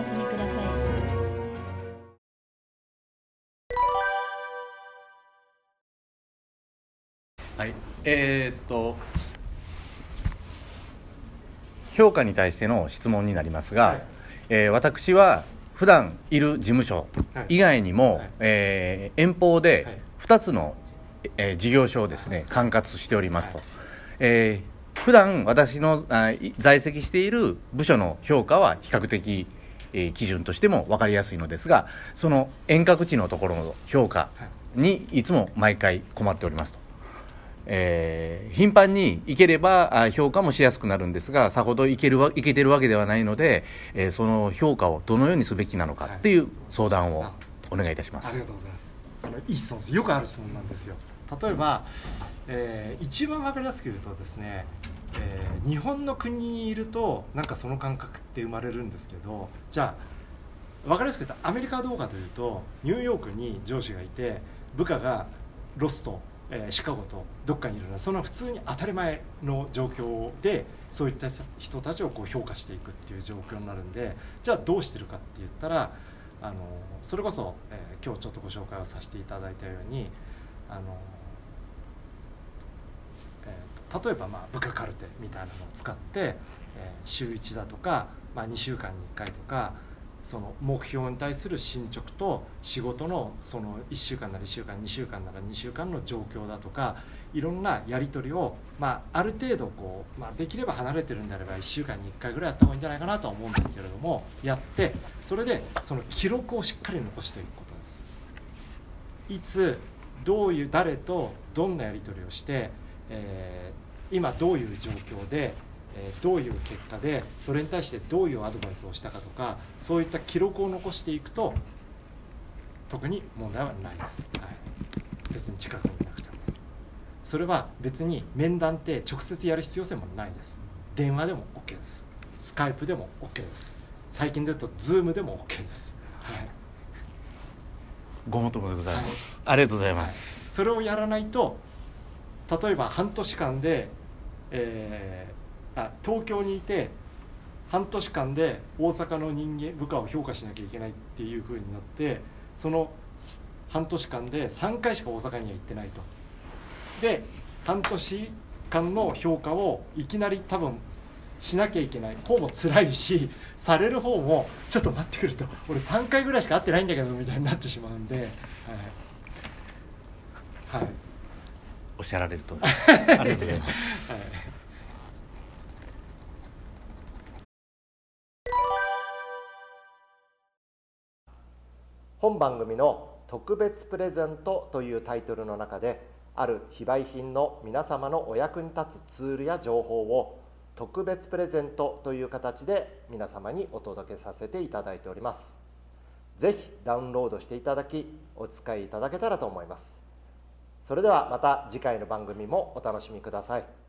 楽しみください。はい、えーっと評価に対しての質問になりますが、はい。えー私は普段いる事務所はい。以外にも、はい。えー遠方はい。で2つの、えー事業所をですね管轄しておりますと、はい。えー普段私のあい在籍している部署の評価は比較的、えー基準としても分かりやすいのですがその遠隔地のところの評価にいつも毎回困っておりますと。えー頻繁に行ければあ評価もしやすくなるんですがさほど行けるわ行けてるわけではないので、えーその評価をどのようにすべきなのかっていう相談をお願いいたします。ありがとうございます。あのいい質問です。よくある質問なんですよ。例えば、えー一番わかりやすく言うとですね、えー日本の国にいるとなんかその感覚って生まれるんですけど、じゃあわかりやすく言うとアメリカはどうかというとニューヨークに上司がいて部下がロスと、えーシカゴとどっかにいるの。はその普通に当たり前の状況でそういった人たちをこう評価していくっていう状況になるんでじゃあどうしてるかって言ったらあのそれこそ、えー今日ちょっとご紹介をさせていただいたようにあの、例えば、まあ、部下カルテみたいなのを使って、えー週1だとか、まあ、2週間に1回とかその目標に対する進捗と仕事のその1週間なら1週間2週間なら2週間の状況だとかいろんなやり取りを、まあ、ある程度こう、まあ、できれば離れてるんであれば1週間に1回ぐらいやった方がいいんじゃないかなとは思うんですけれどもやってそれでその記録をしっかり残していくことです。いつどういう誰とどんなやり取りをして、えー今どういう状況で、えーどういう結果でそれに対してどういうアドバイスをしたかとかそういった記録を残していくと特に問題はないです、はい、別に近くにいなくても。それは別に面談って直接やる必要性もないです。電話でも OK です。スカイプでも OK です。最近で言うと Zoom でも OK です、はい。ごもともでございます、ありがとうございます、それをやらないと例えば半年間で、えーあ東京にいて半年間で大阪の人間部下を評価しなきゃいけないっていうふうになってその半年間で3回しか大阪には行ってないと。で半年間の評価をいきなり多分しなきゃいけない。方も辛いしされる方もちょっと待ってくると。俺3回ぐらいしか会ってないんだけどみたいになってしまうんで、はい、はい。おっしゃられると。ありがとうございますはい。本番組の「特別プレゼント」というタイトルの中である非売品の皆様のお役に立つツールや情報を特別プレゼントという形で皆様にお届けさせていただいております。ぜひダウンロードしていただきお使いいただけたらと思いますそれではまた次回の番組もお楽しみください。